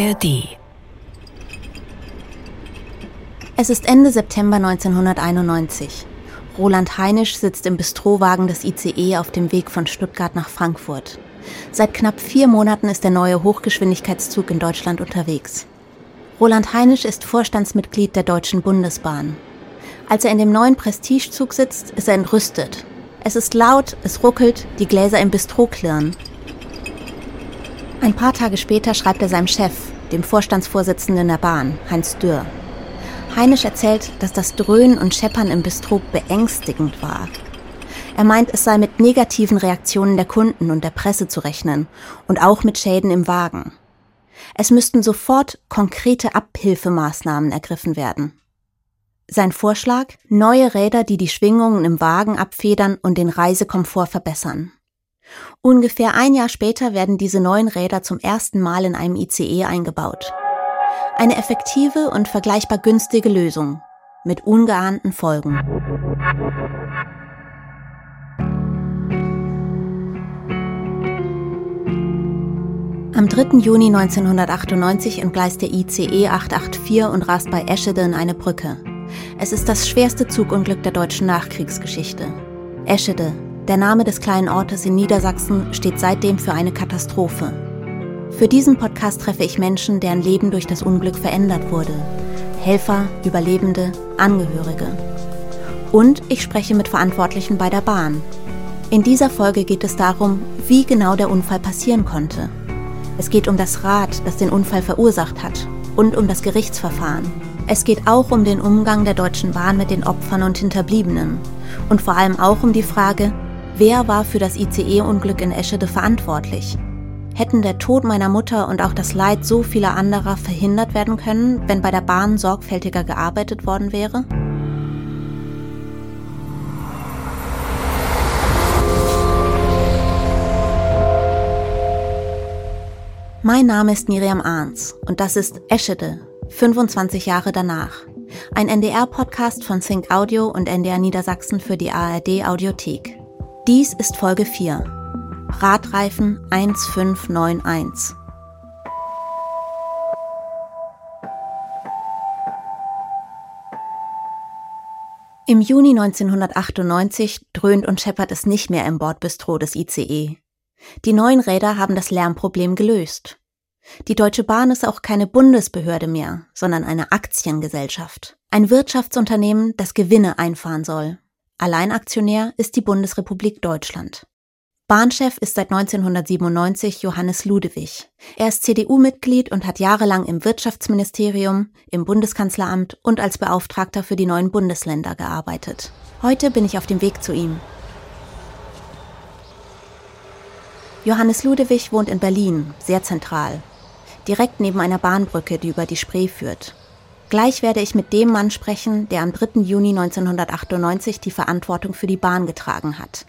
ARD. Es ist Ende September 1991. Roland Heinisch sitzt im Bistrowagen des ICE auf dem Weg von Stuttgart nach Frankfurt. Seit knapp vier Monaten ist der neue Hochgeschwindigkeitszug in Deutschland unterwegs. Roland Heinisch ist Vorstandsmitglied der Deutschen Bundesbahn. Als er in dem neuen Prestigezug sitzt, ist er entrüstet. Es ist laut, es ruckelt, die Gläser im Bistro klirren. Ein paar Tage später schreibt er seinem Chef, dem Vorstandsvorsitzenden der Bahn, Heinz Dürr. Heinisch erzählt, dass das Dröhnen und Scheppern im Bistro beängstigend war. Er meint, es sei mit negativen Reaktionen der Kunden und der Presse zu rechnen und auch mit Schäden im Wagen. Es müssten sofort konkrete Abhilfemaßnahmen ergriffen werden. Sein Vorschlag? Neue Räder, die die Schwingungen im Wagen abfedern und den Reisekomfort verbessern. Ungefähr ein Jahr später werden diese neuen Räder zum ersten Mal in einem ICE eingebaut. Eine effektive und vergleichbar günstige Lösung mit ungeahnten Folgen. Am 3. Juni 1998 entgleist der ICE 884 und rast bei Eschede in eine Brücke. Es ist das schwerste Zugunglück der deutschen Nachkriegsgeschichte. Eschede, der Name des kleinen Ortes in Niedersachsen steht seitdem für eine Katastrophe. Für diesen Podcast treffe ich Menschen, deren Leben durch das Unglück verändert wurde. Helfer, Überlebende, Angehörige. Und ich spreche mit Verantwortlichen bei der Bahn. In dieser Folge geht es darum, wie genau der Unfall passieren konnte. Es geht um das Rad, das den Unfall verursacht hat und um das Gerichtsverfahren. Es geht auch um den Umgang der Deutschen Bahn mit den Opfern und Hinterbliebenen und vor allem auch um die Frage, Wer war für das ICE-Unglück in Eschede verantwortlich? Hätten der Tod meiner Mutter und auch das Leid so vieler anderer verhindert werden können, wenn bei der Bahn sorgfältiger gearbeitet worden wäre? Mein Name ist Miriam Arns und das ist Eschede, 25 Jahre danach. Ein NDR-Podcast von Sync Audio und NDR Niedersachsen für die ARD Audiothek. Dies ist Folge 4. Radreifen 1591. Im Juni 1998 dröhnt und scheppert es nicht mehr im Bordbistro des ICE. Die neuen Räder haben das Lärmproblem gelöst. Die Deutsche Bahn ist auch keine Bundesbehörde mehr, sondern eine Aktiengesellschaft. Ein Wirtschaftsunternehmen, das Gewinne einfahren soll. Alleinaktionär ist die Bundesrepublik Deutschland. Bahnchef ist seit 1997 Johannes Ludewig. Er ist CDU-Mitglied und hat jahrelang im Wirtschaftsministerium, im Bundeskanzleramt und als Beauftragter für die neuen Bundesländer gearbeitet. Heute bin ich auf dem Weg zu ihm. Johannes Ludewig wohnt in Berlin, sehr zentral, direkt neben einer Bahnbrücke, die über die Spree führt. Gleich werde ich mit dem Mann sprechen, der am 3. Juni 1998 die Verantwortung für die Bahn getragen hat.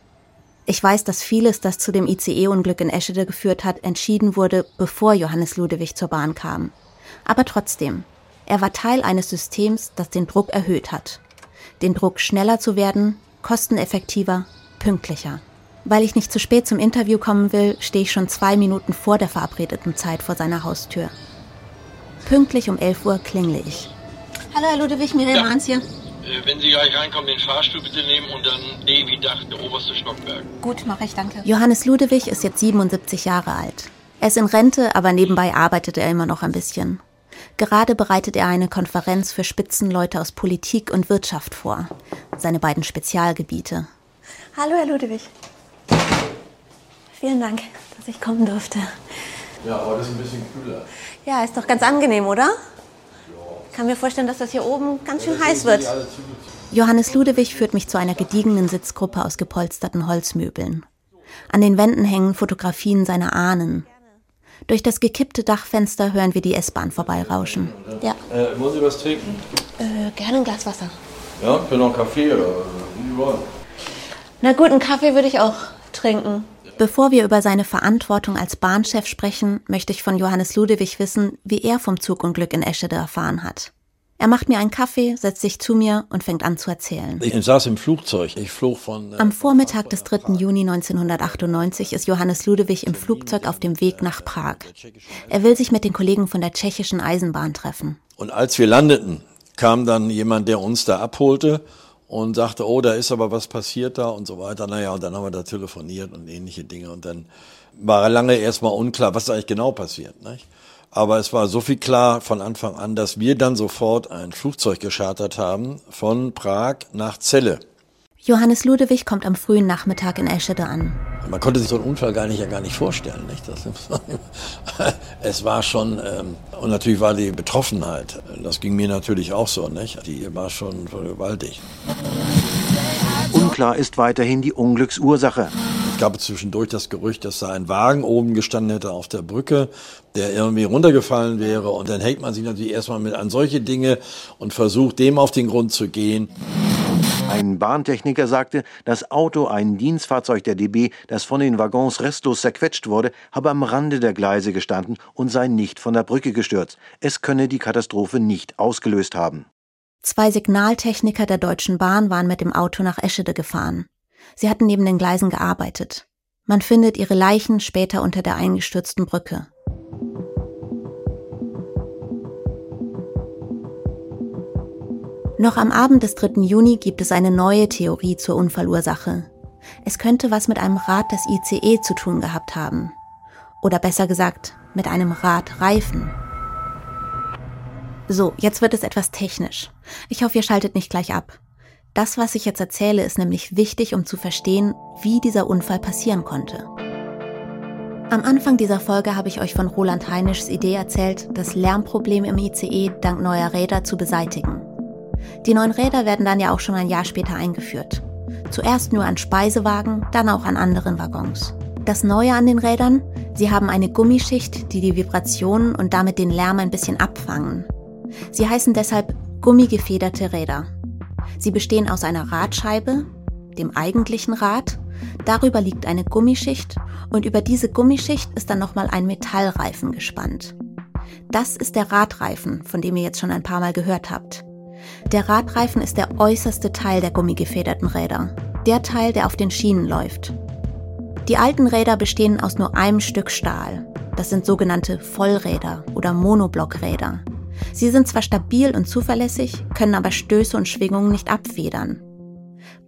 Ich weiß, dass vieles, das zu dem ICE-Unglück in Eschede geführt hat, entschieden wurde, bevor Johannes Ludewig zur Bahn kam. Aber trotzdem, er war Teil eines Systems, das den Druck erhöht hat. Den Druck, schneller zu werden, kosteneffektiver, pünktlicher. Weil ich nicht zu spät zum Interview kommen will, stehe ich schon zwei Minuten vor der verabredeten Zeit vor seiner Haustür. Pünktlich um 11 Uhr klingle ich. Hallo, Herr Ludwig, Miriam ja. Hans hier. Äh, wenn Sie gleich reinkommen, den Fahrstuhl bitte nehmen und dann D wie Dach, der oberste Stockwerk. Gut, mache ich, danke. Johannes Ludwig ist jetzt 77 Jahre alt. Er ist in Rente, aber nebenbei arbeitet er immer noch ein bisschen. Gerade bereitet er eine Konferenz für Spitzenleute aus Politik und Wirtschaft vor. Seine beiden Spezialgebiete. Hallo, Herr Ludwig. Vielen Dank, dass ich kommen durfte. Ja, heute ist ein bisschen kühler. Ja, ist doch ganz angenehm, oder? Ich kann mir vorstellen, dass das hier oben ganz schön heiß wird. Johannes Ludewig führt mich zu einer gediegenen Sitzgruppe aus gepolsterten Holzmöbeln. An den Wänden hängen Fotografien seiner Ahnen. Durch das gekippte Dachfenster hören wir die S-Bahn vorbeirauschen. Ja. Äh, wollen Sie was trinken? Äh, gerne ein Glas Wasser. Ja, für noch einen Kaffee oder wie wollen. Na gut, einen Kaffee würde ich auch trinken. Bevor wir über seine Verantwortung als Bahnchef sprechen, möchte ich von Johannes Ludewig wissen, wie er vom Zugunglück in Eschede erfahren hat. Er macht mir einen Kaffee, setzt sich zu mir und fängt an zu erzählen. Ich saß im Flugzeug. Ich flog von. Äh, Am Vormittag des 3. Juni 1998 ist Johannes Ludewig im Flugzeug auf dem Weg nach Prag. Er will sich mit den Kollegen von der tschechischen Eisenbahn treffen. Und als wir landeten, kam dann jemand, der uns da abholte und sagte, oh, da ist aber was passiert da und so weiter. Naja, und dann haben wir da telefoniert und ähnliche Dinge. Und dann war lange erstmal unklar, was eigentlich genau passiert. Nicht? Aber es war so viel klar von Anfang an, dass wir dann sofort ein Flugzeug geschartert haben von Prag nach Celle. Johannes Ludewig kommt am frühen Nachmittag in Eschede an. Man konnte sich so einen Unfall gar nicht, ja gar nicht vorstellen. Nicht? Das, es war schon, ähm, und natürlich war die Betroffenheit, das ging mir natürlich auch so, nicht? die war schon gewaltig. Unklar ist weiterhin die Unglücksursache gab zwischendurch das Gerücht, dass da ein Wagen oben gestanden hätte auf der Brücke, der irgendwie runtergefallen wäre. Und dann hängt man sich natürlich erstmal mit an solche Dinge und versucht, dem auf den Grund zu gehen. Ein Bahntechniker sagte, das Auto, ein Dienstfahrzeug der DB, das von den Waggons restlos zerquetscht wurde, habe am Rande der Gleise gestanden und sei nicht von der Brücke gestürzt. Es könne die Katastrophe nicht ausgelöst haben. Zwei Signaltechniker der Deutschen Bahn waren mit dem Auto nach Eschede gefahren. Sie hatten neben den Gleisen gearbeitet. Man findet ihre Leichen später unter der eingestürzten Brücke. Noch am Abend des 3. Juni gibt es eine neue Theorie zur Unfallursache. Es könnte was mit einem Rad des ICE zu tun gehabt haben. Oder besser gesagt, mit einem Radreifen. So, jetzt wird es etwas technisch. Ich hoffe, ihr schaltet nicht gleich ab. Das, was ich jetzt erzähle, ist nämlich wichtig, um zu verstehen, wie dieser Unfall passieren konnte. Am Anfang dieser Folge habe ich euch von Roland Heinischs Idee erzählt, das Lärmproblem im ICE dank neuer Räder zu beseitigen. Die neuen Räder werden dann ja auch schon ein Jahr später eingeführt. Zuerst nur an Speisewagen, dann auch an anderen Waggons. Das Neue an den Rädern, sie haben eine Gummischicht, die die Vibrationen und damit den Lärm ein bisschen abfangen. Sie heißen deshalb gummigefederte Räder. Sie bestehen aus einer Radscheibe, dem eigentlichen Rad, darüber liegt eine Gummischicht und über diese Gummischicht ist dann nochmal ein Metallreifen gespannt. Das ist der Radreifen, von dem ihr jetzt schon ein paar Mal gehört habt. Der Radreifen ist der äußerste Teil der gummigefederten Räder, der Teil, der auf den Schienen läuft. Die alten Räder bestehen aus nur einem Stück Stahl. Das sind sogenannte Vollräder oder Monoblockräder. Sie sind zwar stabil und zuverlässig, können aber Stöße und Schwingungen nicht abfedern.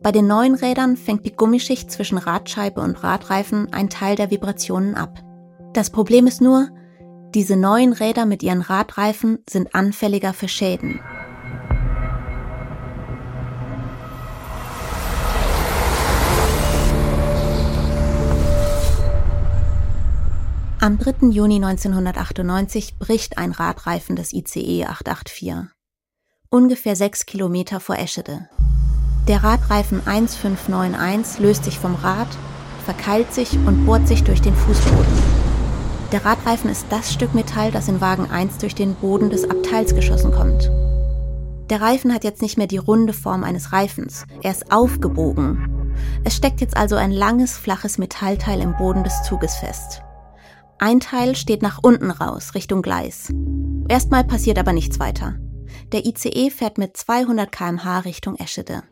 Bei den neuen Rädern fängt die Gummischicht zwischen Radscheibe und Radreifen einen Teil der Vibrationen ab. Das Problem ist nur, diese neuen Räder mit ihren Radreifen sind anfälliger für Schäden. Am 3. Juni 1998 bricht ein Radreifen des ICE 884. Ungefähr sechs Kilometer vor Eschede. Der Radreifen 1591 löst sich vom Rad, verkeilt sich und bohrt sich durch den Fußboden. Der Radreifen ist das Stück Metall, das in Wagen 1 durch den Boden des Abteils geschossen kommt. Der Reifen hat jetzt nicht mehr die runde Form eines Reifens, er ist aufgebogen. Es steckt jetzt also ein langes, flaches Metallteil im Boden des Zuges fest. Ein Teil steht nach unten raus, Richtung Gleis. Erstmal passiert aber nichts weiter. Der ICE fährt mit 200 km/h Richtung Eschede.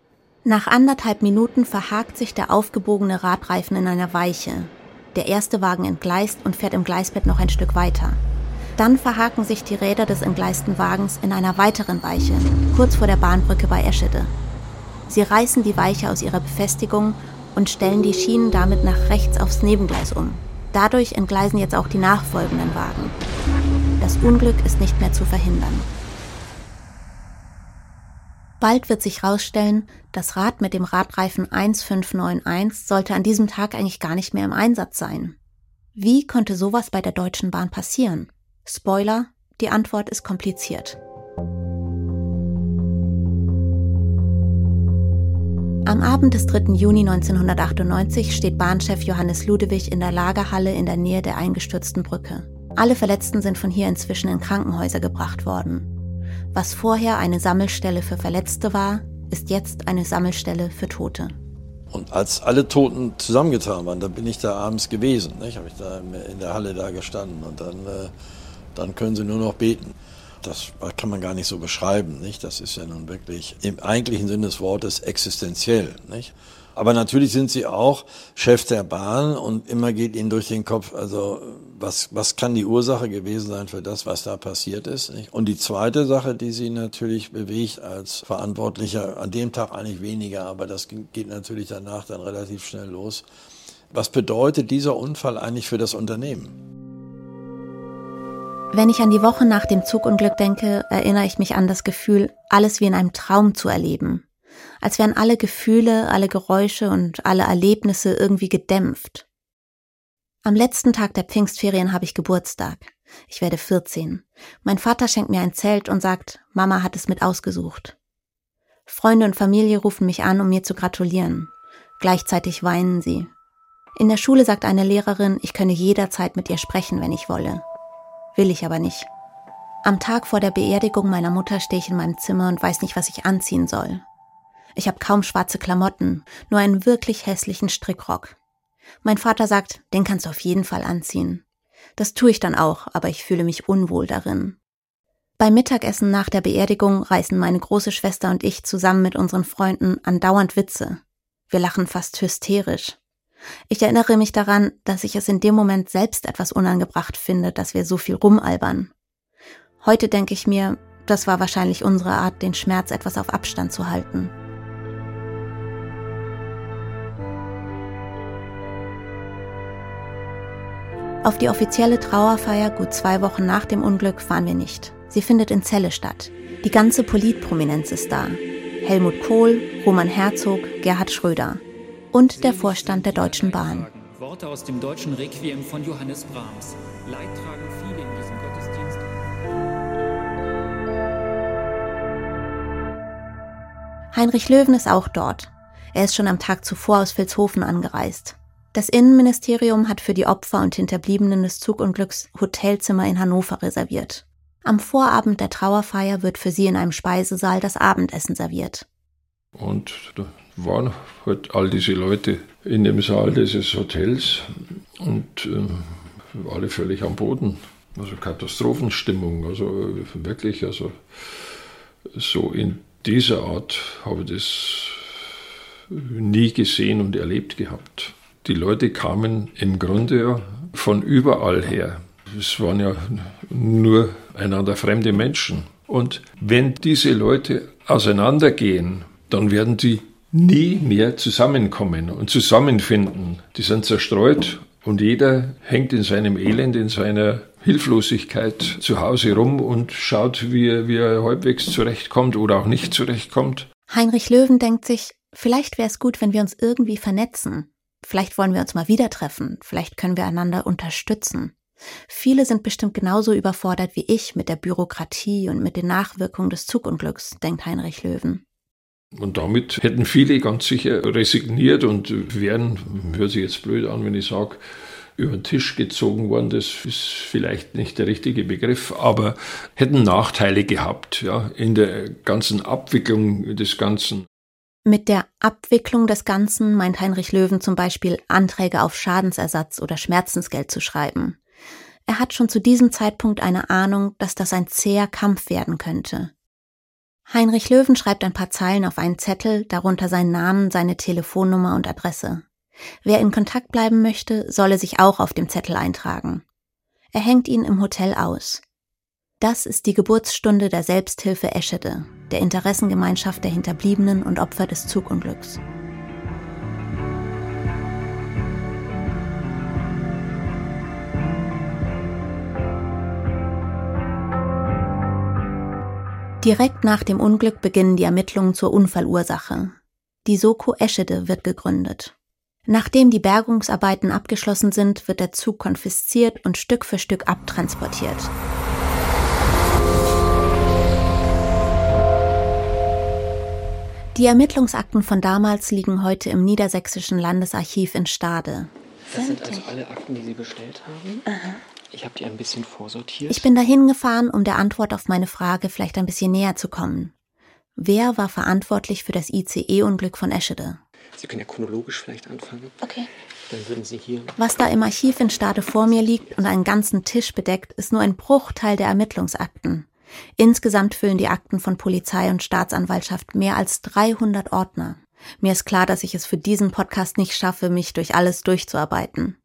Nach anderthalb Minuten verhakt sich der aufgebogene Radreifen in einer Weiche. Der erste Wagen entgleist und fährt im Gleisbett noch ein Stück weiter. Dann verhaken sich die Räder des entgleisten Wagens in einer weiteren Weiche, kurz vor der Bahnbrücke bei Eschede. Sie reißen die Weiche aus ihrer Befestigung und stellen die Schienen damit nach rechts aufs Nebengleis um. Dadurch entgleisen jetzt auch die nachfolgenden Wagen. Das Unglück ist nicht mehr zu verhindern. Bald wird sich herausstellen, das Rad mit dem Radreifen 1591 sollte an diesem Tag eigentlich gar nicht mehr im Einsatz sein. Wie konnte sowas bei der Deutschen Bahn passieren? Spoiler, die Antwort ist kompliziert. Am Abend des 3. Juni 1998 steht Bahnchef Johannes Ludewig in der Lagerhalle in der Nähe der eingestürzten Brücke. Alle Verletzten sind von hier inzwischen in Krankenhäuser gebracht worden. Was vorher eine Sammelstelle für Verletzte war, ist jetzt eine Sammelstelle für Tote. Und als alle Toten zusammengetan waren, da bin ich da abends gewesen. Habe ich da in der Halle da gestanden und dann, äh, dann können sie nur noch beten. Das kann man gar nicht so beschreiben, nicht? Das ist ja nun wirklich im eigentlichen Sinne des Wortes existenziell, nicht? Aber natürlich sind sie auch Chef der Bahn und immer geht ihnen durch den Kopf, also was, was kann die Ursache gewesen sein für das, was da passiert ist. Nicht? Und die zweite Sache, die sie natürlich bewegt als Verantwortlicher, an dem Tag eigentlich weniger, aber das geht natürlich danach dann relativ schnell los. Was bedeutet dieser Unfall eigentlich für das Unternehmen? Wenn ich an die Woche nach dem Zugunglück denke, erinnere ich mich an das Gefühl, alles wie in einem Traum zu erleben als wären alle Gefühle, alle Geräusche und alle Erlebnisse irgendwie gedämpft. Am letzten Tag der Pfingstferien habe ich Geburtstag. Ich werde 14. Mein Vater schenkt mir ein Zelt und sagt, Mama hat es mit ausgesucht. Freunde und Familie rufen mich an, um mir zu gratulieren. Gleichzeitig weinen sie. In der Schule sagt eine Lehrerin, ich könne jederzeit mit ihr sprechen, wenn ich wolle. Will ich aber nicht. Am Tag vor der Beerdigung meiner Mutter stehe ich in meinem Zimmer und weiß nicht, was ich anziehen soll. Ich habe kaum schwarze Klamotten, nur einen wirklich hässlichen Strickrock. Mein Vater sagt, den kannst du auf jeden Fall anziehen. Das tue ich dann auch, aber ich fühle mich unwohl darin. Beim Mittagessen nach der Beerdigung reißen meine große Schwester und ich zusammen mit unseren Freunden andauernd Witze. Wir lachen fast hysterisch. Ich erinnere mich daran, dass ich es in dem Moment selbst etwas unangebracht finde, dass wir so viel rumalbern. Heute denke ich mir, das war wahrscheinlich unsere Art, den Schmerz etwas auf Abstand zu halten. Auf die offizielle Trauerfeier gut zwei Wochen nach dem Unglück fahren wir nicht. Sie findet in Celle statt. Die ganze Politprominenz ist da. Helmut Kohl, Roman Herzog, Gerhard Schröder und der Vorstand der Deutschen Bahn. Worte aus dem deutschen Requiem von Johannes Brahms. Leid tragen viele in diesem Gottesdienst. Heinrich Löwen ist auch dort. Er ist schon am Tag zuvor aus Vilshofen angereist. Das Innenministerium hat für die Opfer und Hinterbliebenen des Zugunglücks Hotelzimmer in Hannover reserviert. Am Vorabend der Trauerfeier wird für sie in einem Speisesaal das Abendessen serviert. Und waren halt all diese Leute in dem Saal dieses Hotels und äh, alle völlig am Boden. Also Katastrophenstimmung. Also wirklich, also so in dieser Art habe ich das nie gesehen und erlebt gehabt. Die Leute kamen im Grunde von überall her. Es waren ja nur einander fremde Menschen. Und wenn diese Leute auseinandergehen, dann werden die nie mehr zusammenkommen und zusammenfinden. Die sind zerstreut und jeder hängt in seinem Elend, in seiner Hilflosigkeit zu Hause rum und schaut, wie er, wie er halbwegs zurechtkommt oder auch nicht zurechtkommt. Heinrich Löwen denkt sich, vielleicht wäre es gut, wenn wir uns irgendwie vernetzen. Vielleicht wollen wir uns mal wieder treffen, vielleicht können wir einander unterstützen. Viele sind bestimmt genauso überfordert wie ich mit der Bürokratie und mit den Nachwirkungen des Zugunglücks, denkt Heinrich Löwen. Und damit hätten viele ganz sicher resigniert und wären, hört sich jetzt blöd an, wenn ich sage, über den Tisch gezogen worden. Das ist vielleicht nicht der richtige Begriff, aber hätten Nachteile gehabt, ja, in der ganzen Abwicklung des Ganzen. Mit der Abwicklung des Ganzen meint Heinrich Löwen zum Beispiel Anträge auf Schadensersatz oder Schmerzensgeld zu schreiben. Er hat schon zu diesem Zeitpunkt eine Ahnung, dass das ein zäher Kampf werden könnte. Heinrich Löwen schreibt ein paar Zeilen auf einen Zettel, darunter seinen Namen, seine Telefonnummer und Adresse. Wer in Kontakt bleiben möchte, solle sich auch auf dem Zettel eintragen. Er hängt ihn im Hotel aus. Das ist die Geburtsstunde der Selbsthilfe Eschede, der Interessengemeinschaft der Hinterbliebenen und Opfer des Zugunglücks. Direkt nach dem Unglück beginnen die Ermittlungen zur Unfallursache. Die Soko Eschede wird gegründet. Nachdem die Bergungsarbeiten abgeschlossen sind, wird der Zug konfisziert und Stück für Stück abtransportiert. Die Ermittlungsakten von damals liegen heute im Niedersächsischen Landesarchiv in Stade. Das sind also alle Akten, die Sie bestellt haben. Aha. Ich habe die ein bisschen vorsortiert. Ich bin dahin gefahren, um der Antwort auf meine Frage vielleicht ein bisschen näher zu kommen. Wer war verantwortlich für das ICE-Unglück von Eschede? Sie können ja chronologisch vielleicht anfangen. Okay. Dann würden Sie hier. Was da im Archiv in Stade vor mir liegt und einen ganzen Tisch bedeckt, ist nur ein Bruchteil der Ermittlungsakten. Insgesamt füllen die Akten von Polizei und Staatsanwaltschaft mehr als 300 Ordner. Mir ist klar, dass ich es für diesen Podcast nicht schaffe, mich durch alles durchzuarbeiten.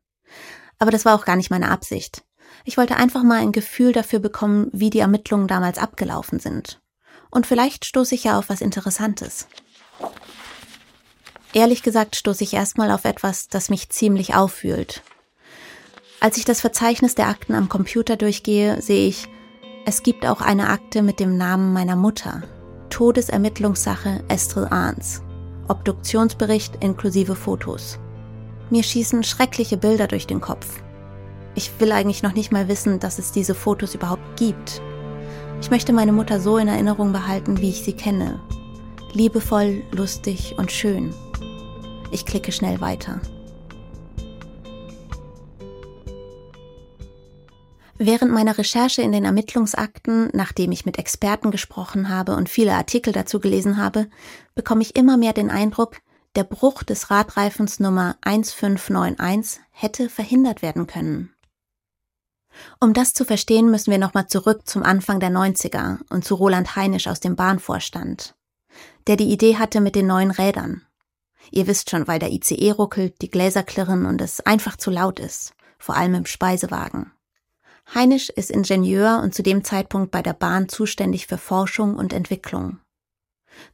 Aber das war auch gar nicht meine Absicht. Ich wollte einfach mal ein Gefühl dafür bekommen, wie die Ermittlungen damals abgelaufen sind. Und vielleicht stoße ich ja auf was Interessantes. Ehrlich gesagt stoße ich erstmal auf etwas, das mich ziemlich auffühlt. Als ich das Verzeichnis der Akten am Computer durchgehe, sehe ich, es gibt auch eine Akte mit dem Namen meiner Mutter. Todesermittlungssache Estrel Arns. Obduktionsbericht inklusive Fotos. Mir schießen schreckliche Bilder durch den Kopf. Ich will eigentlich noch nicht mal wissen, dass es diese Fotos überhaupt gibt. Ich möchte meine Mutter so in Erinnerung behalten, wie ich sie kenne. Liebevoll, lustig und schön. Ich klicke schnell weiter. Während meiner Recherche in den Ermittlungsakten, nachdem ich mit Experten gesprochen habe und viele Artikel dazu gelesen habe, bekomme ich immer mehr den Eindruck, der Bruch des Radreifens Nummer 1591 hätte verhindert werden können. Um das zu verstehen, müssen wir nochmal zurück zum Anfang der 90er und zu Roland Heinisch aus dem Bahnvorstand, der die Idee hatte mit den neuen Rädern. Ihr wisst schon, weil der ICE ruckelt, die Gläser klirren und es einfach zu laut ist, vor allem im Speisewagen. Heinisch ist Ingenieur und zu dem Zeitpunkt bei der Bahn zuständig für Forschung und Entwicklung.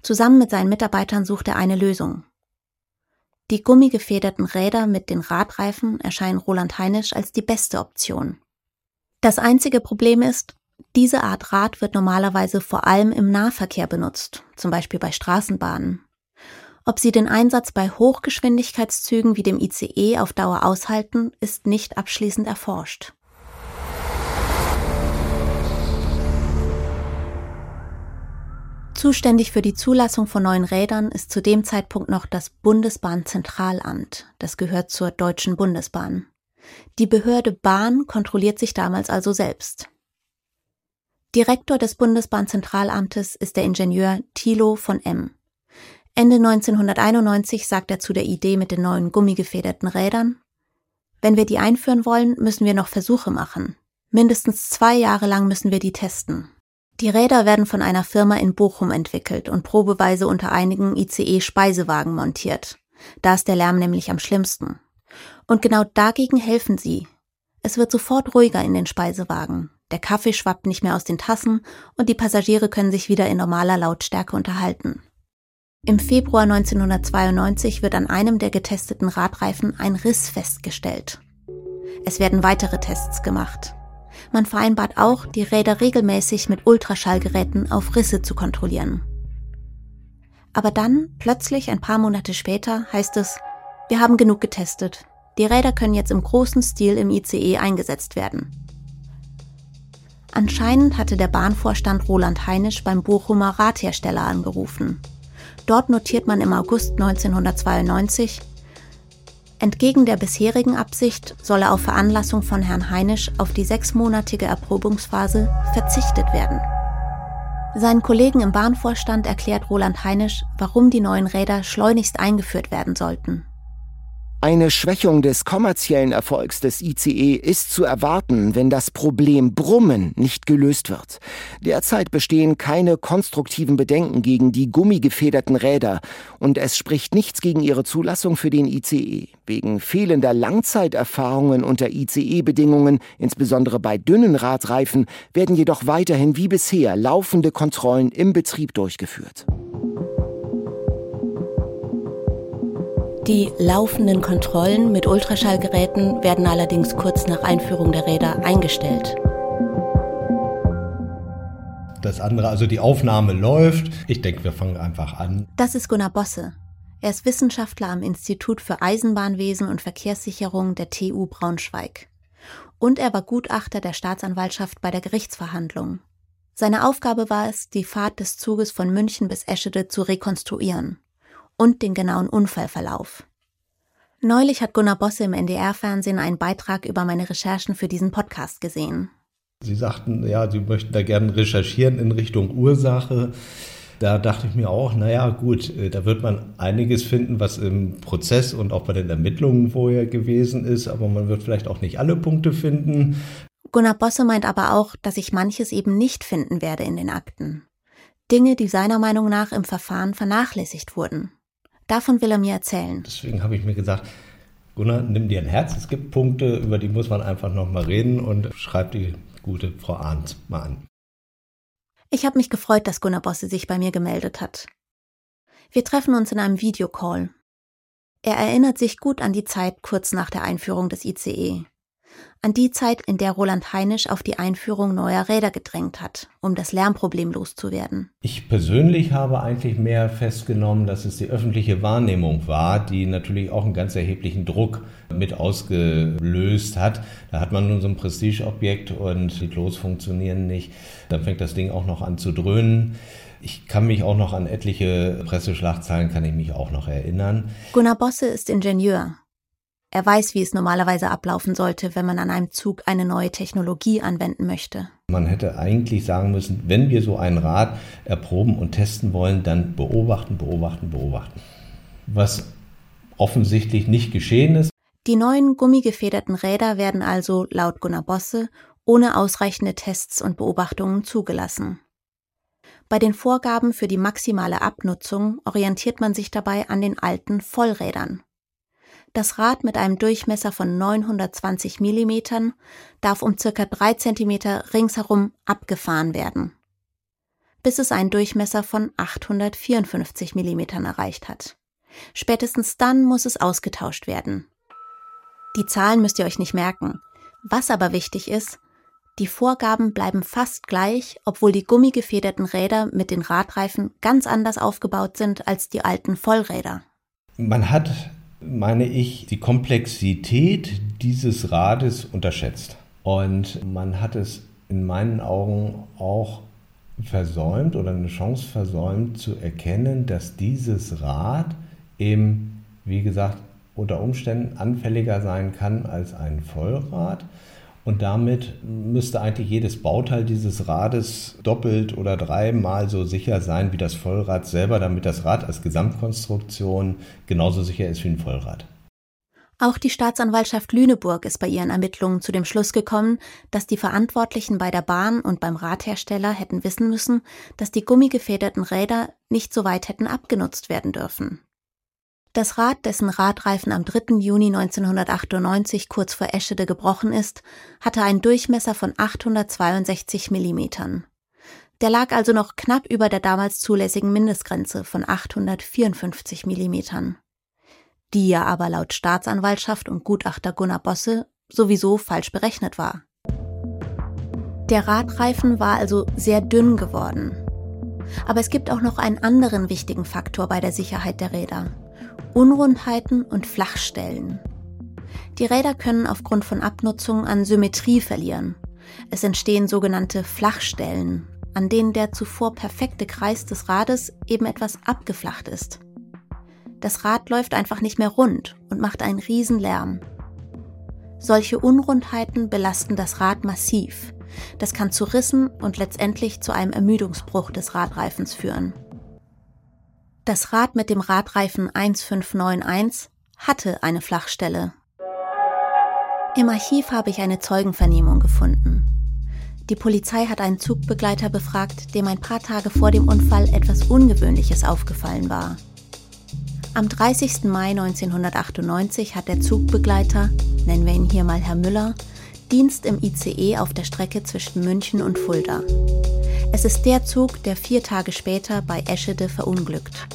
Zusammen mit seinen Mitarbeitern sucht er eine Lösung. Die gummigefederten Räder mit den Radreifen erscheinen Roland Heinisch als die beste Option. Das einzige Problem ist, diese Art Rad wird normalerweise vor allem im Nahverkehr benutzt, zum Beispiel bei Straßenbahnen. Ob sie den Einsatz bei Hochgeschwindigkeitszügen wie dem ICE auf Dauer aushalten, ist nicht abschließend erforscht. Zuständig für die Zulassung von neuen Rädern ist zu dem Zeitpunkt noch das Bundesbahnzentralamt. Das gehört zur Deutschen Bundesbahn. Die Behörde Bahn kontrolliert sich damals also selbst. Direktor des Bundesbahnzentralamtes ist der Ingenieur Thilo von M. Ende 1991 sagt er zu der Idee mit den neuen gummigefederten Rädern, wenn wir die einführen wollen, müssen wir noch Versuche machen. Mindestens zwei Jahre lang müssen wir die testen. Die Räder werden von einer Firma in Bochum entwickelt und probeweise unter einigen ICE-Speisewagen montiert. Da ist der Lärm nämlich am schlimmsten. Und genau dagegen helfen sie. Es wird sofort ruhiger in den Speisewagen. Der Kaffee schwappt nicht mehr aus den Tassen und die Passagiere können sich wieder in normaler Lautstärke unterhalten. Im Februar 1992 wird an einem der getesteten Radreifen ein Riss festgestellt. Es werden weitere Tests gemacht. Man vereinbart auch, die Räder regelmäßig mit Ultraschallgeräten auf Risse zu kontrollieren. Aber dann, plötzlich ein paar Monate später, heißt es, wir haben genug getestet. Die Räder können jetzt im großen Stil im ICE eingesetzt werden. Anscheinend hatte der Bahnvorstand Roland Heinisch beim Bochumer Radhersteller angerufen. Dort notiert man im August 1992, Entgegen der bisherigen Absicht solle auf Veranlassung von Herrn Heinisch auf die sechsmonatige Erprobungsphase verzichtet werden. Seinen Kollegen im Bahnvorstand erklärt Roland Heinisch, warum die neuen Räder schleunigst eingeführt werden sollten. Eine Schwächung des kommerziellen Erfolgs des ICE ist zu erwarten, wenn das Problem Brummen nicht gelöst wird. Derzeit bestehen keine konstruktiven Bedenken gegen die gummigefederten Räder und es spricht nichts gegen ihre Zulassung für den ICE. Wegen fehlender Langzeiterfahrungen unter ICE-Bedingungen, insbesondere bei dünnen Radreifen, werden jedoch weiterhin wie bisher laufende Kontrollen im Betrieb durchgeführt. Die laufenden Kontrollen mit Ultraschallgeräten werden allerdings kurz nach Einführung der Räder eingestellt. Das andere, also die Aufnahme läuft. Ich denke, wir fangen einfach an. Das ist Gunnar Bosse. Er ist Wissenschaftler am Institut für Eisenbahnwesen und Verkehrssicherung der TU Braunschweig. Und er war Gutachter der Staatsanwaltschaft bei der Gerichtsverhandlung. Seine Aufgabe war es, die Fahrt des Zuges von München bis Eschede zu rekonstruieren und den genauen Unfallverlauf. Neulich hat Gunnar Bosse im NDR-Fernsehen einen Beitrag über meine Recherchen für diesen Podcast gesehen. Sie sagten, ja, Sie möchten da gerne recherchieren in Richtung Ursache. Da dachte ich mir auch, naja, gut, äh, da wird man einiges finden, was im Prozess und auch bei den Ermittlungen vorher gewesen ist, aber man wird vielleicht auch nicht alle Punkte finden. Gunnar Bosse meint aber auch, dass ich manches eben nicht finden werde in den Akten. Dinge, die seiner Meinung nach im Verfahren vernachlässigt wurden. Davon will er mir erzählen. Deswegen habe ich mir gesagt, Gunnar, nimm dir ein Herz. Es gibt Punkte, über die muss man einfach nochmal reden und schreib die gute Frau Arndt mal an. Ich habe mich gefreut, dass Gunnar Bosse sich bei mir gemeldet hat. Wir treffen uns in einem Videocall. Er erinnert sich gut an die Zeit kurz nach der Einführung des ICE an die Zeit, in der Roland Heinisch auf die Einführung neuer Räder gedrängt hat, um das Lärmproblem loszuwerden. Ich persönlich habe eigentlich mehr festgenommen, dass es die öffentliche Wahrnehmung war, die natürlich auch einen ganz erheblichen Druck mit ausgelöst hat. Da hat man nun so ein Prestigeobjekt und die Klos funktionieren nicht. Dann fängt das Ding auch noch an zu dröhnen. Ich kann mich auch noch an etliche Presseschlagzeilen kann ich mich auch noch erinnern. Gunnar Bosse ist Ingenieur er weiß, wie es normalerweise ablaufen sollte, wenn man an einem Zug eine neue Technologie anwenden möchte. Man hätte eigentlich sagen müssen, wenn wir so ein Rad erproben und testen wollen, dann beobachten, beobachten, beobachten. Was offensichtlich nicht geschehen ist. Die neuen gummigefederten Räder werden also laut Gunnar Bosse ohne ausreichende Tests und Beobachtungen zugelassen. Bei den Vorgaben für die maximale Abnutzung orientiert man sich dabei an den alten Vollrädern. Das Rad mit einem Durchmesser von 920 mm darf um circa 3 cm ringsherum abgefahren werden, bis es einen Durchmesser von 854 mm erreicht hat. Spätestens dann muss es ausgetauscht werden. Die Zahlen müsst ihr euch nicht merken. Was aber wichtig ist, die Vorgaben bleiben fast gleich, obwohl die gummigefederten Räder mit den Radreifen ganz anders aufgebaut sind als die alten Vollräder. Man hat meine ich, die Komplexität dieses Rades unterschätzt. Und man hat es in meinen Augen auch versäumt oder eine Chance versäumt zu erkennen, dass dieses Rad eben, wie gesagt, unter Umständen anfälliger sein kann als ein Vollrad und damit müsste eigentlich jedes Bauteil dieses Rades doppelt oder dreimal so sicher sein wie das Vollrad selber, damit das Rad als Gesamtkonstruktion genauso sicher ist wie ein Vollrad. Auch die Staatsanwaltschaft Lüneburg ist bei ihren Ermittlungen zu dem Schluss gekommen, dass die Verantwortlichen bei der Bahn und beim Radhersteller hätten wissen müssen, dass die gummigefederten Räder nicht so weit hätten abgenutzt werden dürfen. Das Rad, dessen Radreifen am 3. Juni 1998 kurz vor Eschede gebrochen ist, hatte einen Durchmesser von 862 mm. Der lag also noch knapp über der damals zulässigen Mindestgrenze von 854 mm. Die ja aber laut Staatsanwaltschaft und Gutachter Gunnar Bosse sowieso falsch berechnet war. Der Radreifen war also sehr dünn geworden. Aber es gibt auch noch einen anderen wichtigen Faktor bei der Sicherheit der Räder. Unrundheiten und Flachstellen. Die Räder können aufgrund von Abnutzung an Symmetrie verlieren. Es entstehen sogenannte Flachstellen, an denen der zuvor perfekte Kreis des Rades eben etwas abgeflacht ist. Das Rad läuft einfach nicht mehr rund und macht einen Riesenlärm. Solche Unrundheiten belasten das Rad massiv. Das kann zu Rissen und letztendlich zu einem Ermüdungsbruch des Radreifens führen. Das Rad mit dem Radreifen 1591 hatte eine Flachstelle. Im Archiv habe ich eine Zeugenvernehmung gefunden. Die Polizei hat einen Zugbegleiter befragt, dem ein paar Tage vor dem Unfall etwas Ungewöhnliches aufgefallen war. Am 30. Mai 1998 hat der Zugbegleiter, nennen wir ihn hier mal Herr Müller, Dienst im ICE auf der Strecke zwischen München und Fulda. Es ist der Zug, der vier Tage später bei Eschede verunglückt.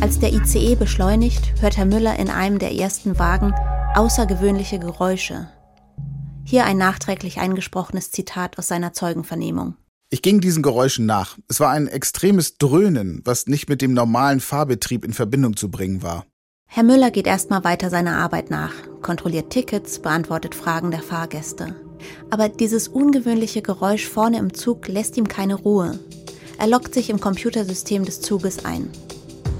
Als der ICE beschleunigt, hört Herr Müller in einem der ersten Wagen außergewöhnliche Geräusche. Hier ein nachträglich eingesprochenes Zitat aus seiner Zeugenvernehmung. Ich ging diesen Geräuschen nach. Es war ein extremes Dröhnen, was nicht mit dem normalen Fahrbetrieb in Verbindung zu bringen war. Herr Müller geht erstmal weiter seiner Arbeit nach, kontrolliert Tickets, beantwortet Fragen der Fahrgäste. Aber dieses ungewöhnliche Geräusch vorne im Zug lässt ihm keine Ruhe. Er lockt sich im Computersystem des Zuges ein.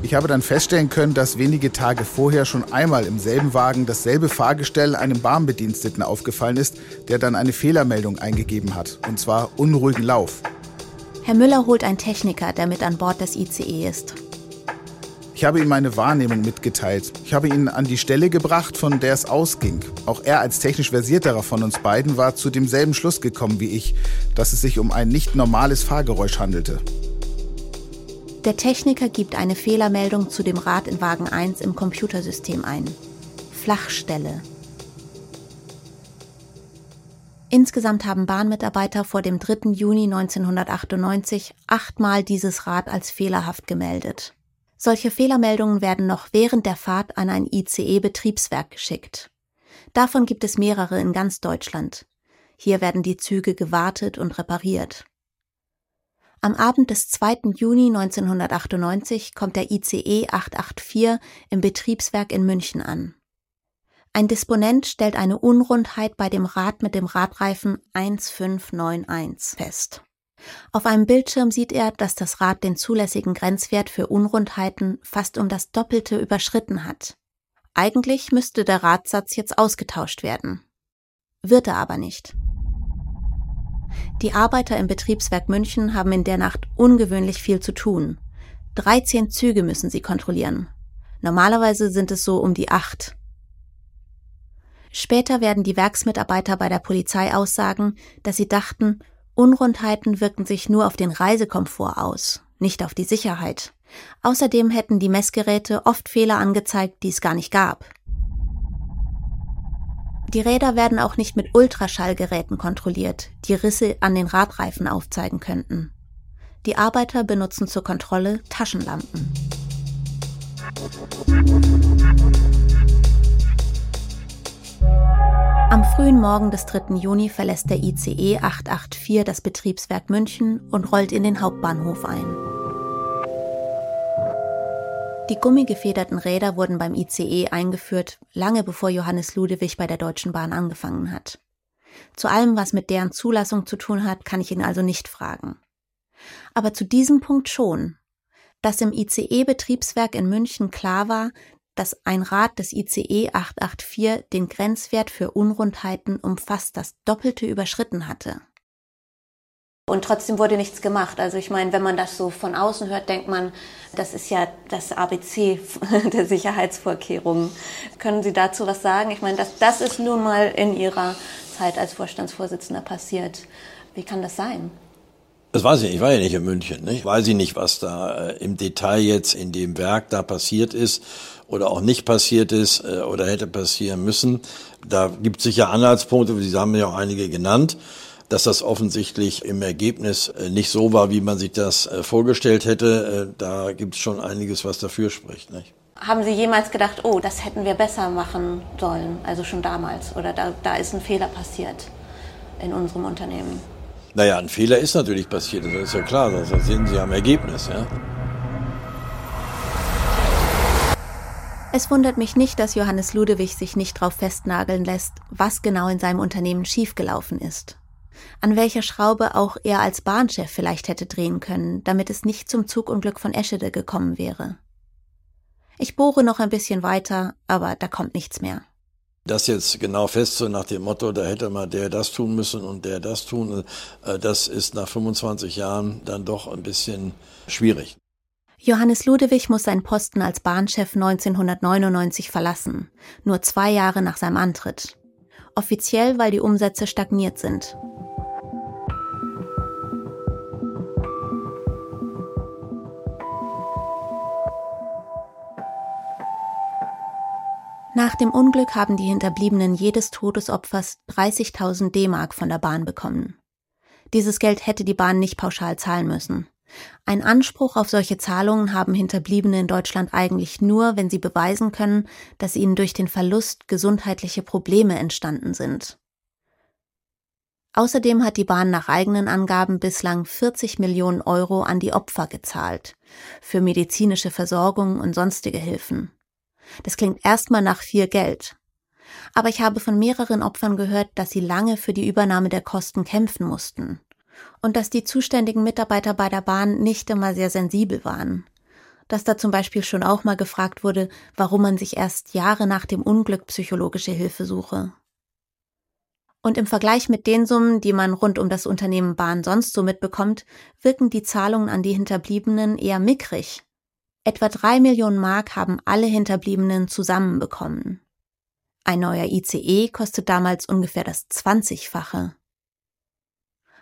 Ich habe dann feststellen können, dass wenige Tage vorher schon einmal im selben Wagen dasselbe Fahrgestell einem Bahnbediensteten aufgefallen ist, der dann eine Fehlermeldung eingegeben hat, und zwar unruhigen Lauf. Herr Müller holt einen Techniker, der mit an Bord des ICE ist. Ich habe ihm meine Wahrnehmung mitgeteilt. Ich habe ihn an die Stelle gebracht, von der es ausging. Auch er als technisch versierterer von uns beiden war zu demselben Schluss gekommen wie ich, dass es sich um ein nicht normales Fahrgeräusch handelte. Der Techniker gibt eine Fehlermeldung zu dem Rad in Wagen 1 im Computersystem ein. Flachstelle. Insgesamt haben Bahnmitarbeiter vor dem 3. Juni 1998 achtmal dieses Rad als fehlerhaft gemeldet. Solche Fehlermeldungen werden noch während der Fahrt an ein ICE-Betriebswerk geschickt. Davon gibt es mehrere in ganz Deutschland. Hier werden die Züge gewartet und repariert. Am Abend des 2. Juni 1998 kommt der ICE 884 im Betriebswerk in München an. Ein Disponent stellt eine Unrundheit bei dem Rad mit dem Radreifen 1591 fest. Auf einem Bildschirm sieht er, dass das Rad den zulässigen Grenzwert für Unrundheiten fast um das Doppelte überschritten hat. Eigentlich müsste der Radsatz jetzt ausgetauscht werden. Wird er aber nicht. Die Arbeiter im Betriebswerk München haben in der Nacht ungewöhnlich viel zu tun. 13 Züge müssen sie kontrollieren. Normalerweise sind es so um die acht. Später werden die Werksmitarbeiter bei der Polizei aussagen, dass sie dachten, Unrundheiten wirken sich nur auf den Reisekomfort aus, nicht auf die Sicherheit. Außerdem hätten die Messgeräte oft Fehler angezeigt, die es gar nicht gab. Die Räder werden auch nicht mit Ultraschallgeräten kontrolliert, die Risse an den Radreifen aufzeigen könnten. Die Arbeiter benutzen zur Kontrolle Taschenlampen. Am frühen Morgen des 3. Juni verlässt der ICE 884 das Betriebswerk München und rollt in den Hauptbahnhof ein. Die gummigefederten Räder wurden beim ICE eingeführt, lange bevor Johannes Ludewig bei der Deutschen Bahn angefangen hat. Zu allem, was mit deren Zulassung zu tun hat, kann ich ihn also nicht fragen. Aber zu diesem Punkt schon. Dass im ICE-Betriebswerk in München klar war, dass ein Rad des ICE 884 den Grenzwert für Unrundheiten um fast das Doppelte überschritten hatte. Und trotzdem wurde nichts gemacht. Also ich meine, wenn man das so von außen hört, denkt man, das ist ja das ABC der Sicherheitsvorkehrungen. Können Sie dazu was sagen? Ich meine, das, das ist nun mal in Ihrer Zeit als Vorstandsvorsitzender passiert. Wie kann das sein? Das weiß ich nicht, ich war ja nicht in München. Nicht? Weiß ich nicht, was da äh, im Detail jetzt in dem Werk da passiert ist oder auch nicht passiert ist äh, oder hätte passieren müssen. Da gibt es sicher Anhaltspunkte, Sie haben ja auch einige genannt, dass das offensichtlich im Ergebnis äh, nicht so war, wie man sich das vorgestellt hätte. Da gibt es schon einiges, was dafür spricht. Nicht? Haben Sie jemals gedacht, oh, das hätten wir besser machen sollen, also schon damals, oder da, da ist ein Fehler passiert in unserem Unternehmen? Naja, ein Fehler ist natürlich passiert, das ist ja klar, das sehen Sie am Ergebnis. Ja? Es wundert mich nicht, dass Johannes Ludewig sich nicht darauf festnageln lässt, was genau in seinem Unternehmen schiefgelaufen ist. An welcher Schraube auch er als Bahnchef vielleicht hätte drehen können, damit es nicht zum Zugunglück von Eschede gekommen wäre. Ich bohre noch ein bisschen weiter, aber da kommt nichts mehr. Das jetzt genau fest so nach dem Motto, da hätte mal der das tun müssen und der das tun, äh, das ist nach 25 Jahren dann doch ein bisschen schwierig. Johannes Ludewig muss seinen Posten als Bahnchef 1999 verlassen, nur zwei Jahre nach seinem Antritt. Offiziell, weil die Umsätze stagniert sind. Nach dem Unglück haben die Hinterbliebenen jedes Todesopfers 30.000 D-Mark von der Bahn bekommen. Dieses Geld hätte die Bahn nicht pauschal zahlen müssen. Ein Anspruch auf solche Zahlungen haben Hinterbliebene in Deutschland eigentlich nur, wenn sie beweisen können, dass ihnen durch den Verlust gesundheitliche Probleme entstanden sind. Außerdem hat die Bahn nach eigenen Angaben bislang 40 Millionen Euro an die Opfer gezahlt, für medizinische Versorgung und sonstige Hilfen. Das klingt erstmal nach viel Geld. Aber ich habe von mehreren Opfern gehört, dass sie lange für die Übernahme der Kosten kämpfen mussten und dass die zuständigen Mitarbeiter bei der Bahn nicht immer sehr sensibel waren. Dass da zum Beispiel schon auch mal gefragt wurde, warum man sich erst Jahre nach dem Unglück psychologische Hilfe suche. Und im Vergleich mit den Summen, die man rund um das Unternehmen Bahn sonst so mitbekommt, wirken die Zahlungen an die Hinterbliebenen eher mickrig. Etwa drei Millionen Mark haben alle Hinterbliebenen zusammenbekommen. Ein neuer ICE kostet damals ungefähr das 20-fache.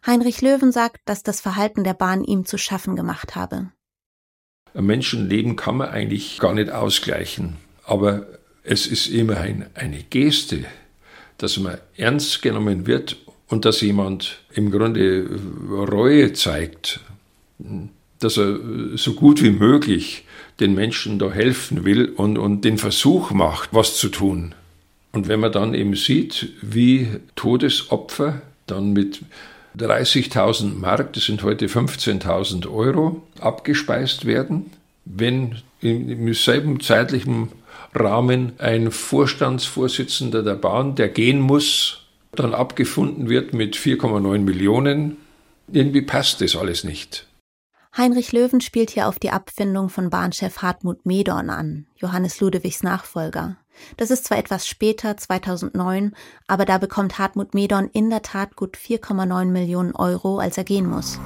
Heinrich Löwen sagt, dass das Verhalten der Bahn ihm zu schaffen gemacht habe. Ein Menschenleben kann man eigentlich gar nicht ausgleichen, aber es ist immerhin eine Geste, dass man ernst genommen wird und dass jemand im Grunde Reue zeigt, dass er so gut wie möglich den Menschen da helfen will und, und den Versuch macht, was zu tun. Und wenn man dann eben sieht, wie Todesopfer dann mit 30.000 Mark, das sind heute 15.000 Euro, abgespeist werden, wenn im selben zeitlichen Rahmen ein Vorstandsvorsitzender der Bahn, der gehen muss, dann abgefunden wird mit 4,9 Millionen. Irgendwie passt das alles nicht. Heinrich Löwen spielt hier auf die Abfindung von Bahnchef Hartmut Medorn an, Johannes Ludewigs Nachfolger. Das ist zwar etwas später, 2009, aber da bekommt Hartmut Medorn in der Tat gut 4,9 Millionen Euro, als er gehen muss.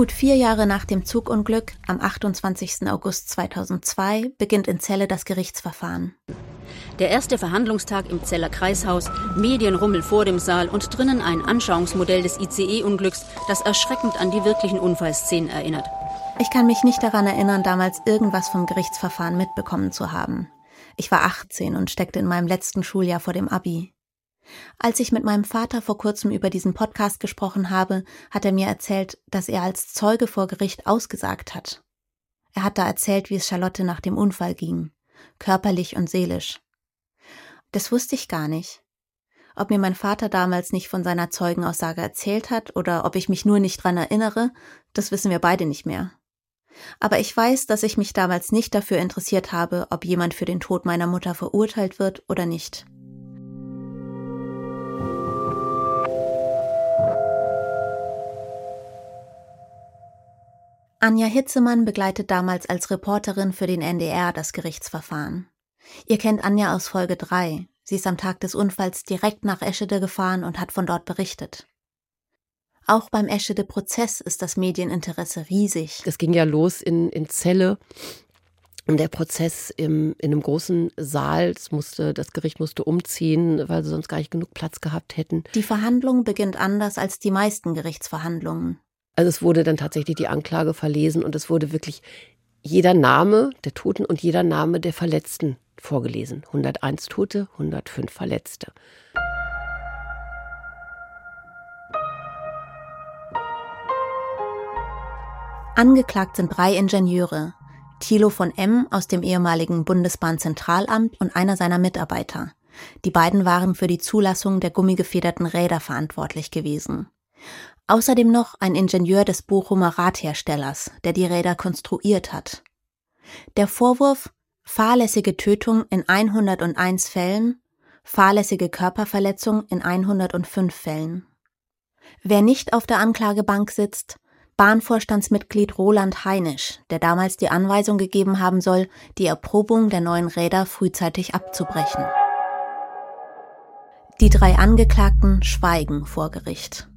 Gut vier Jahre nach dem Zugunglück, am 28. August 2002, beginnt in Celle das Gerichtsverfahren. Der erste Verhandlungstag im Zeller Kreishaus, Medienrummel vor dem Saal und drinnen ein Anschauungsmodell des ICE-Unglücks, das erschreckend an die wirklichen Unfallszenen erinnert. Ich kann mich nicht daran erinnern, damals irgendwas vom Gerichtsverfahren mitbekommen zu haben. Ich war 18 und steckte in meinem letzten Schuljahr vor dem Abi. Als ich mit meinem Vater vor kurzem über diesen Podcast gesprochen habe, hat er mir erzählt, dass er als Zeuge vor Gericht ausgesagt hat. Er hat da erzählt, wie es Charlotte nach dem Unfall ging, körperlich und seelisch. Das wusste ich gar nicht. Ob mir mein Vater damals nicht von seiner Zeugenaussage erzählt hat oder ob ich mich nur nicht dran erinnere, das wissen wir beide nicht mehr. Aber ich weiß, dass ich mich damals nicht dafür interessiert habe, ob jemand für den Tod meiner Mutter verurteilt wird oder nicht. Anja Hitzemann begleitet damals als Reporterin für den NDR das Gerichtsverfahren. Ihr kennt Anja aus Folge 3. Sie ist am Tag des Unfalls direkt nach Eschede gefahren und hat von dort berichtet. Auch beim Eschede-Prozess ist das Medieninteresse riesig. Es ging ja los in, in Celle. Und der Prozess im, in einem großen Saal, das, musste, das Gericht musste umziehen, weil sie sonst gar nicht genug Platz gehabt hätten. Die Verhandlung beginnt anders als die meisten Gerichtsverhandlungen. Also es wurde dann tatsächlich die Anklage verlesen und es wurde wirklich jeder Name der Toten und jeder Name der Verletzten vorgelesen. 101 Tote, 105 Verletzte. Angeklagt sind drei Ingenieure. Thilo von M. aus dem ehemaligen Bundesbahnzentralamt und einer seiner Mitarbeiter. Die beiden waren für die Zulassung der gummigefederten Räder verantwortlich gewesen. Außerdem noch ein Ingenieur des Bochumer Radherstellers, der die Räder konstruiert hat. Der Vorwurf fahrlässige Tötung in 101 Fällen, fahrlässige Körperverletzung in 105 Fällen. Wer nicht auf der Anklagebank sitzt, Bahnvorstandsmitglied Roland Heinisch, der damals die Anweisung gegeben haben soll, die Erprobung der neuen Räder frühzeitig abzubrechen. Die drei Angeklagten schweigen vor Gericht.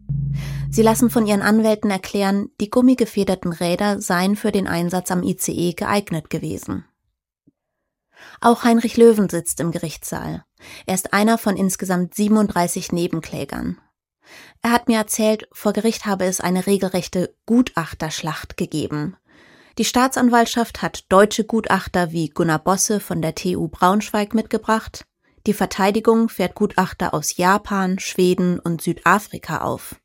Sie lassen von ihren Anwälten erklären, die gummigefederten Räder seien für den Einsatz am ICE geeignet gewesen. Auch Heinrich Löwen sitzt im Gerichtssaal. Er ist einer von insgesamt 37 Nebenklägern. Er hat mir erzählt, vor Gericht habe es eine regelrechte Gutachterschlacht gegeben. Die Staatsanwaltschaft hat deutsche Gutachter wie Gunnar Bosse von der TU Braunschweig mitgebracht. Die Verteidigung fährt Gutachter aus Japan, Schweden und Südafrika auf.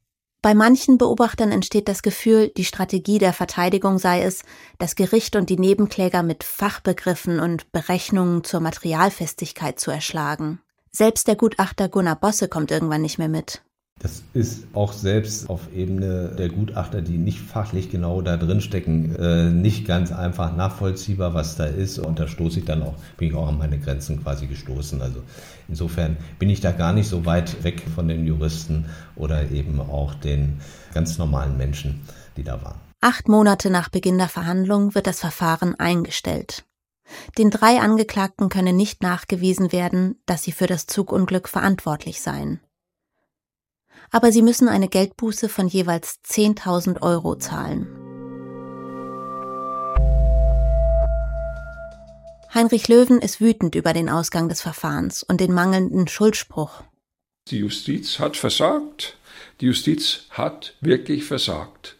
Bei manchen Beobachtern entsteht das Gefühl, die Strategie der Verteidigung sei es, das Gericht und die Nebenkläger mit Fachbegriffen und Berechnungen zur Materialfestigkeit zu erschlagen. Selbst der Gutachter Gunnar Bosse kommt irgendwann nicht mehr mit. Das ist auch selbst auf Ebene der Gutachter, die nicht fachlich genau da drin stecken, äh, nicht ganz einfach nachvollziehbar, was da ist. Und da stoße ich dann auch, bin ich auch an meine Grenzen quasi gestoßen. Also insofern bin ich da gar nicht so weit weg von den Juristen oder eben auch den ganz normalen Menschen, die da waren. Acht Monate nach Beginn der Verhandlung wird das Verfahren eingestellt. Den drei Angeklagten könne nicht nachgewiesen werden, dass sie für das Zugunglück verantwortlich seien. Aber sie müssen eine Geldbuße von jeweils 10.000 Euro zahlen. Heinrich Löwen ist wütend über den Ausgang des Verfahrens und den mangelnden Schuldspruch. Die Justiz hat versagt. Die Justiz hat wirklich versagt.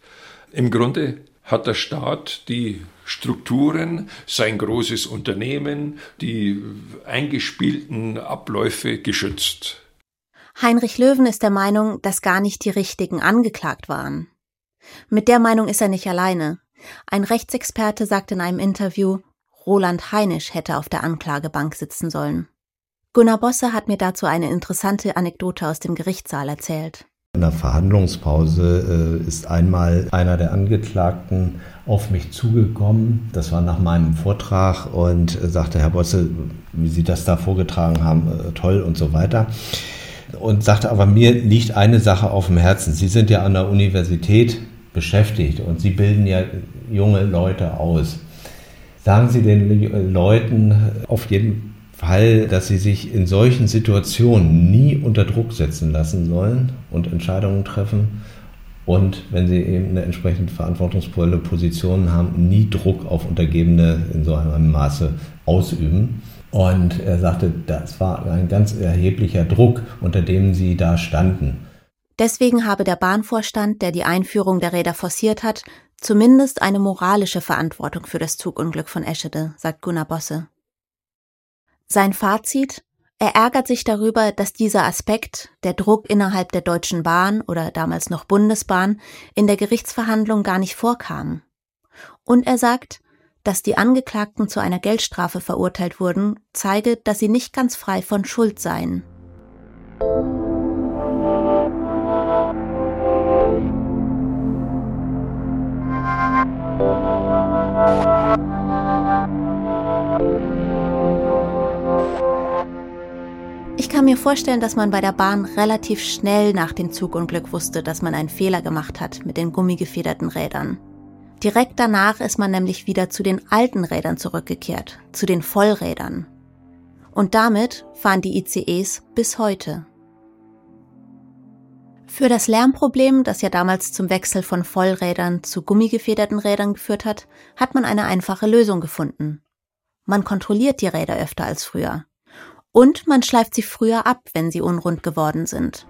Im Grunde hat der Staat die Strukturen, sein großes Unternehmen, die eingespielten Abläufe geschützt. Heinrich Löwen ist der Meinung, dass gar nicht die Richtigen angeklagt waren. Mit der Meinung ist er nicht alleine. Ein Rechtsexperte sagt in einem Interview, Roland Heinisch hätte auf der Anklagebank sitzen sollen. Gunnar Bosse hat mir dazu eine interessante Anekdote aus dem Gerichtssaal erzählt. In der Verhandlungspause äh, ist einmal einer der Angeklagten auf mich zugekommen. Das war nach meinem Vortrag und sagte, Herr Bosse, wie Sie das da vorgetragen haben, äh, toll und so weiter. Und sagte aber, mir liegt eine Sache auf dem Herzen. Sie sind ja an der Universität beschäftigt und Sie bilden ja junge Leute aus. Sagen Sie den Leuten auf jeden Fall, dass sie sich in solchen Situationen nie unter Druck setzen lassen sollen und Entscheidungen treffen und wenn sie eben eine entsprechend verantwortungsvolle Position haben, nie Druck auf Untergebene in so einem Maße ausüben. Und er sagte, das war ein ganz erheblicher Druck, unter dem sie da standen. Deswegen habe der Bahnvorstand, der die Einführung der Räder forciert hat, zumindest eine moralische Verantwortung für das Zugunglück von Eschede, sagt Gunnar Bosse. Sein Fazit? Er ärgert sich darüber, dass dieser Aspekt, der Druck innerhalb der Deutschen Bahn oder damals noch Bundesbahn, in der Gerichtsverhandlung gar nicht vorkam. Und er sagt, dass die Angeklagten zu einer Geldstrafe verurteilt wurden, zeige, dass sie nicht ganz frei von Schuld seien. Ich kann mir vorstellen, dass man bei der Bahn relativ schnell nach dem Zugunglück wusste, dass man einen Fehler gemacht hat mit den gummigefederten Rädern. Direkt danach ist man nämlich wieder zu den alten Rädern zurückgekehrt, zu den Vollrädern. Und damit fahren die ICEs bis heute. Für das Lärmproblem, das ja damals zum Wechsel von Vollrädern zu gummigefederten Rädern geführt hat, hat man eine einfache Lösung gefunden. Man kontrolliert die Räder öfter als früher. Und man schleift sie früher ab, wenn sie unrund geworden sind.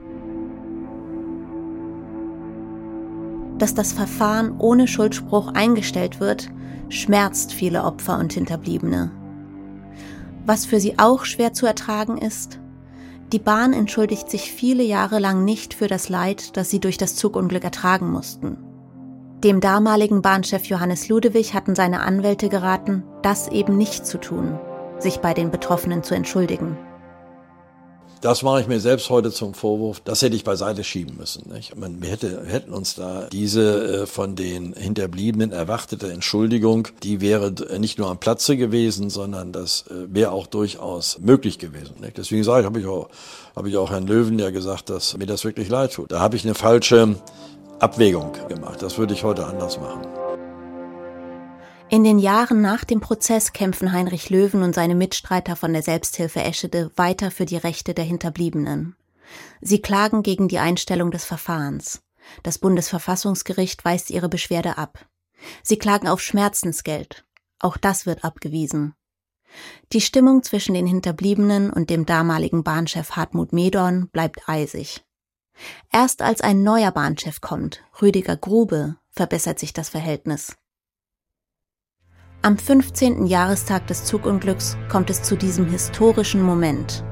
Dass das Verfahren ohne Schuldspruch eingestellt wird, schmerzt viele Opfer und Hinterbliebene. Was für sie auch schwer zu ertragen ist, die Bahn entschuldigt sich viele Jahre lang nicht für das Leid, das sie durch das Zugunglück ertragen mussten. Dem damaligen Bahnchef Johannes Ludewig hatten seine Anwälte geraten, das eben nicht zu tun sich bei den Betroffenen zu entschuldigen. Das mache ich mir selbst heute zum Vorwurf. Das hätte ich beiseite schieben müssen. Nicht? Meine, wir, hätte, wir hätten uns da diese äh, von den Hinterbliebenen erwartete Entschuldigung, die wäre nicht nur am Platze gewesen, sondern das äh, wäre auch durchaus möglich gewesen. Nicht? Deswegen sage ich, habe ich auch, habe ich auch Herrn Löwen ja gesagt, dass mir das wirklich leid tut. Da habe ich eine falsche Abwägung gemacht. Das würde ich heute anders machen. In den Jahren nach dem Prozess kämpfen Heinrich Löwen und seine Mitstreiter von der Selbsthilfe Eschede weiter für die Rechte der Hinterbliebenen. Sie klagen gegen die Einstellung des Verfahrens. Das Bundesverfassungsgericht weist ihre Beschwerde ab. Sie klagen auf Schmerzensgeld. Auch das wird abgewiesen. Die Stimmung zwischen den Hinterbliebenen und dem damaligen Bahnchef Hartmut Medorn bleibt eisig. Erst als ein neuer Bahnchef kommt, Rüdiger Grube, verbessert sich das Verhältnis. Am 15. Jahrestag des Zugunglücks kommt es zu diesem historischen Moment.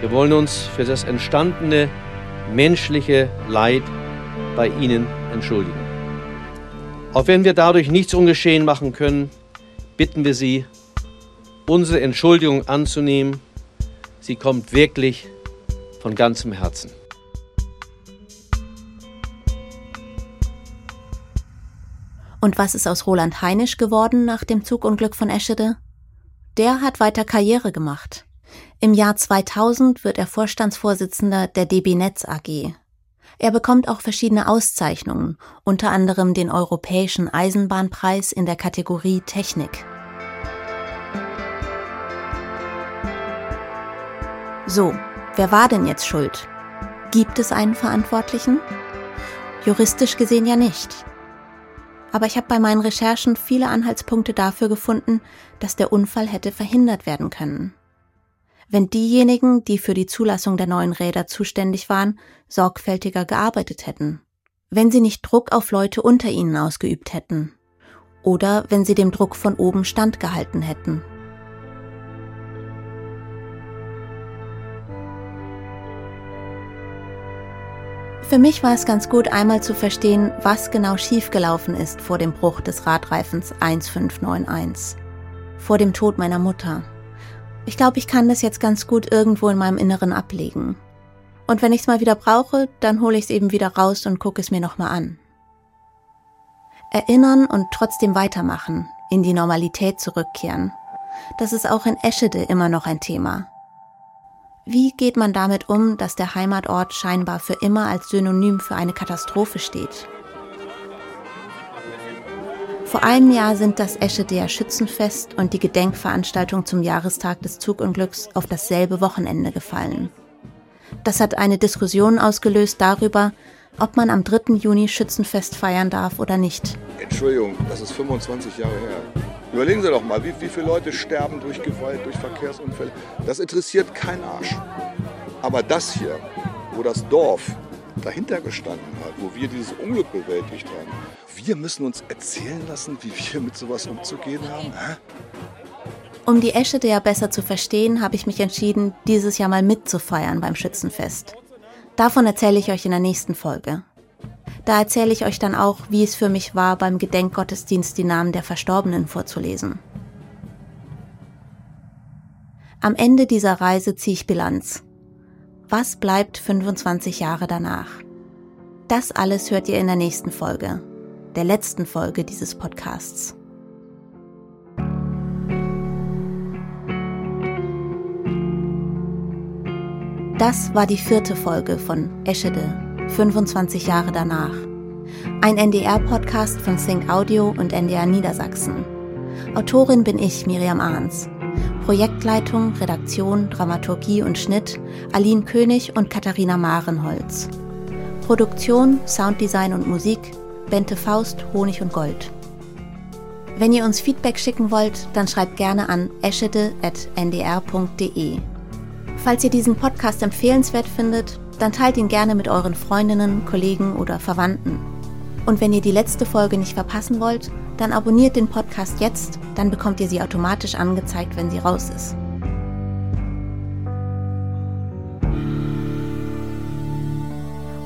Wir wollen uns für das entstandene menschliche Leid bei Ihnen entschuldigen. Auch wenn wir dadurch nichts ungeschehen machen können, bitten wir Sie, unsere Entschuldigung anzunehmen. Sie kommt wirklich von ganzem Herzen. Und was ist aus Roland Heinisch geworden nach dem Zugunglück von Eschede? Der hat weiter Karriere gemacht. Im Jahr 2000 wird er Vorstandsvorsitzender der DB Netz AG. Er bekommt auch verschiedene Auszeichnungen, unter anderem den Europäischen Eisenbahnpreis in der Kategorie Technik. So, wer war denn jetzt schuld? Gibt es einen Verantwortlichen? Juristisch gesehen ja nicht. Aber ich habe bei meinen Recherchen viele Anhaltspunkte dafür gefunden, dass der Unfall hätte verhindert werden können. Wenn diejenigen, die für die Zulassung der neuen Räder zuständig waren, sorgfältiger gearbeitet hätten. Wenn sie nicht Druck auf Leute unter ihnen ausgeübt hätten. Oder wenn sie dem Druck von oben standgehalten hätten. Für mich war es ganz gut, einmal zu verstehen, was genau schiefgelaufen ist vor dem Bruch des Radreifens 1591. Vor dem Tod meiner Mutter. Ich glaube, ich kann das jetzt ganz gut irgendwo in meinem Inneren ablegen. Und wenn ich es mal wieder brauche, dann hole ich es eben wieder raus und gucke es mir nochmal an. Erinnern und trotzdem weitermachen, in die Normalität zurückkehren. Das ist auch in Eschede immer noch ein Thema. Wie geht man damit um, dass der Heimatort scheinbar für immer als Synonym für eine Katastrophe steht? Vor einem Jahr sind das Eschedeer Schützenfest und die Gedenkveranstaltung zum Jahrestag des Zugunglücks auf dasselbe Wochenende gefallen. Das hat eine Diskussion ausgelöst darüber, ob man am 3. Juni Schützenfest feiern darf oder nicht. Entschuldigung, das ist 25 Jahre her. Überlegen Sie doch mal, wie, wie viele Leute sterben durch Gewalt, durch Verkehrsunfälle. Das interessiert keinen Arsch. Aber das hier, wo das Dorf dahinter gestanden hat, wo wir dieses Unglück bewältigt haben, wir müssen uns erzählen lassen, wie wir mit sowas umzugehen haben. Hä? Um die Eschede ja besser zu verstehen, habe ich mich entschieden, dieses Jahr mal mitzufeiern beim Schützenfest. Davon erzähle ich euch in der nächsten Folge. Da erzähle ich euch dann auch, wie es für mich war, beim Gedenkgottesdienst die Namen der Verstorbenen vorzulesen. Am Ende dieser Reise ziehe ich Bilanz. Was bleibt 25 Jahre danach? Das alles hört ihr in der nächsten Folge, der letzten Folge dieses Podcasts. Das war die vierte Folge von Eschede, 25 Jahre danach. Ein NDR-Podcast von Think Audio und NDR Niedersachsen. Autorin bin ich, Miriam Ahns. Projektleitung, Redaktion, Dramaturgie und Schnitt Aline König und Katharina Marenholz. Produktion, Sounddesign und Musik Bente Faust, Honig und Gold. Wenn ihr uns Feedback schicken wollt, dann schreibt gerne an eschede.ndr.de. Falls ihr diesen Podcast empfehlenswert findet, dann teilt ihn gerne mit euren Freundinnen, Kollegen oder Verwandten. Und wenn ihr die letzte Folge nicht verpassen wollt, dann abonniert den Podcast jetzt, dann bekommt ihr sie automatisch angezeigt, wenn sie raus ist.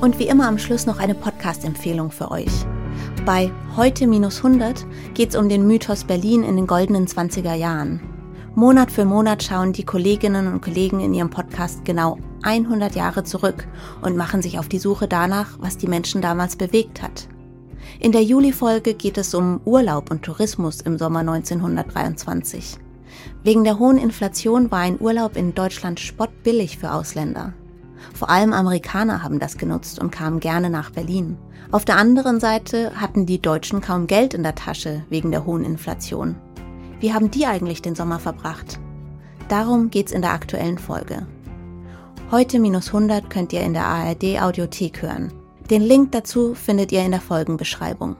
Und wie immer am Schluss noch eine Podcast-Empfehlung für euch. Bei Heute minus 100 geht es um den Mythos Berlin in den goldenen 20er Jahren. Monat für Monat schauen die Kolleginnen und Kollegen in ihrem Podcast genau 100 Jahre zurück und machen sich auf die Suche danach, was die Menschen damals bewegt hat. In der Juli-Folge geht es um Urlaub und Tourismus im Sommer 1923. Wegen der hohen Inflation war ein Urlaub in Deutschland spottbillig für Ausländer. Vor allem Amerikaner haben das genutzt und kamen gerne nach Berlin. Auf der anderen Seite hatten die Deutschen kaum Geld in der Tasche wegen der hohen Inflation. Wie haben die eigentlich den Sommer verbracht? Darum geht's in der aktuellen Folge. Heute minus 100 könnt ihr in der ARD Audiothek hören. Den Link dazu findet ihr in der Folgenbeschreibung.